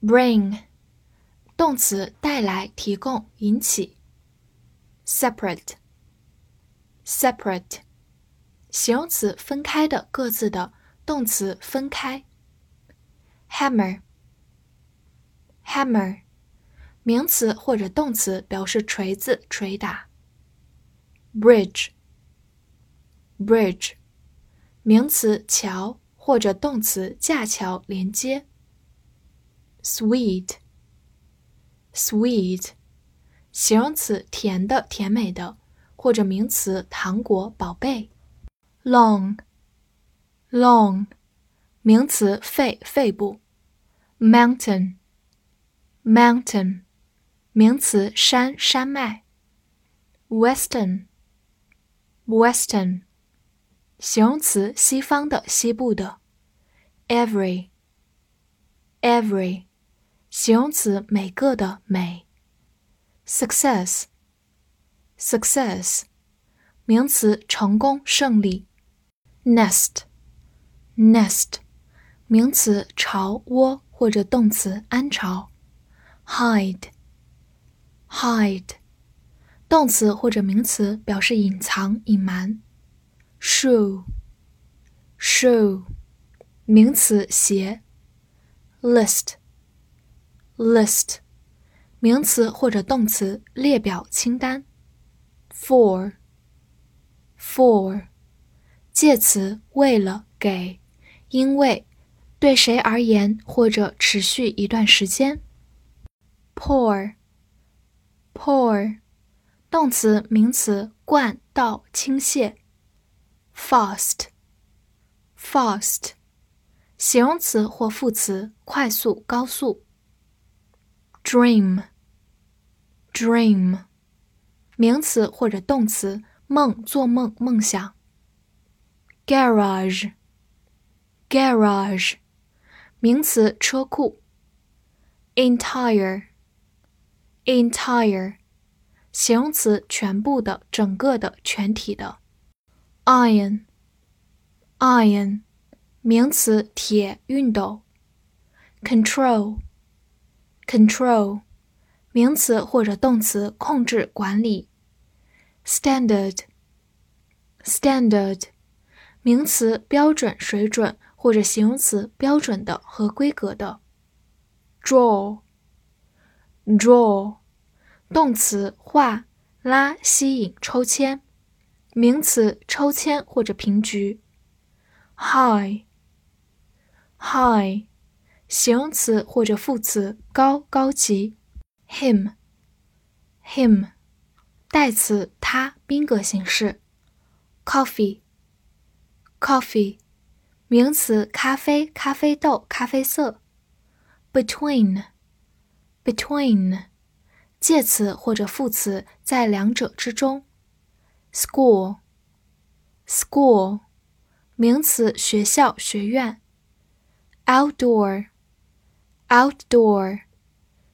Bring，动词带来、提供、引起。Separate，separate，形容词分开的、各自的，动词分开。Hammer，hammer。名词或者动词表示锤子、捶打。Bridge，bridge，名词桥或者动词架桥、连接。Sweet，sweet，形容词甜的、甜美的，或者名词糖果、宝贝。Long，long，名词肺、肺部。Mountain，mountain。名词山山脉，Western，Western，形容词西方的西部的，Every，Every， 形容词每个的每，Success，Success，名词成功胜利，Nest，Nest，名词巢窝或者动词安巢，Hide。hide，动词或者名词表示隐藏、隐瞒。shoe，shoe，名词鞋。list List，名词或者动词列表、清单。for，for，介词为了、给、因为、对谁而言或者持续一段时间。pour。pour，动词、名词，灌、倒、倾泻。fast，fast，形容词或副词，快速、高速。dream，dream，名词或者动词，梦、做梦、梦想。garage，garage，名词，车库。entire。entire，形容词，全部的、整个的、全体的。iron，iron，名词，铁、熨斗。 control，control，名词或者动词，控制、管理。standard，standard，名词，标准、水准，或者形容词，标准的、合规格的。draw。draw，动词画、拉、吸引、抽签；名词抽签或者平局。high，high， 形容词或者副词高、高级。him，him，代词他，宾格形式。coffee，coffee，名词咖啡、咖啡豆、咖啡色。between。between，介词或者副词在两者之中。school，school，名词学校、学院，outdoor。outdoor，outdoor，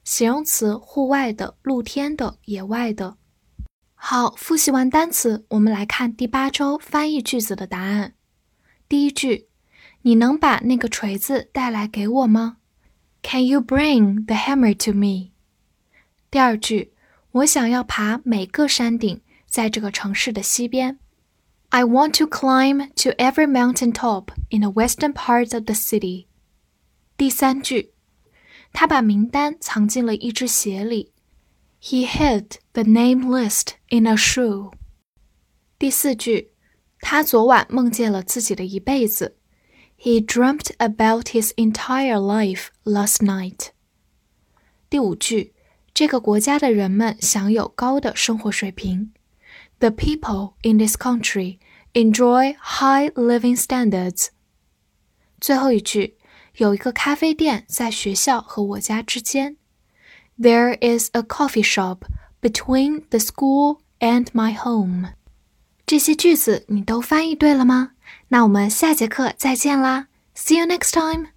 形容词户外的、露天的、野外的。好，复习完单词，我们来看第八周翻译句子的答案。第一句，你能把那个锤子带来给我吗？Can you bring the hammer to me？第二句，我想要爬每个山顶，在这个城市的西边。I want to climb to every mountain top in the western part of the city。第三句， 他把名单藏进了一只鞋里。He hid the name list in a shoe。第四句，他昨晚梦见了自己的一辈子。He dreamt about his entire life last night。第五句，这个国家的人们享有高的生活水平。The people in this country enjoy high living standards。最后一句，有一个咖啡店在学校和我家之间。There is a coffee shop between the school and my home。这些句子你都翻译对了吗？那我们下节课再见啦！See you next time.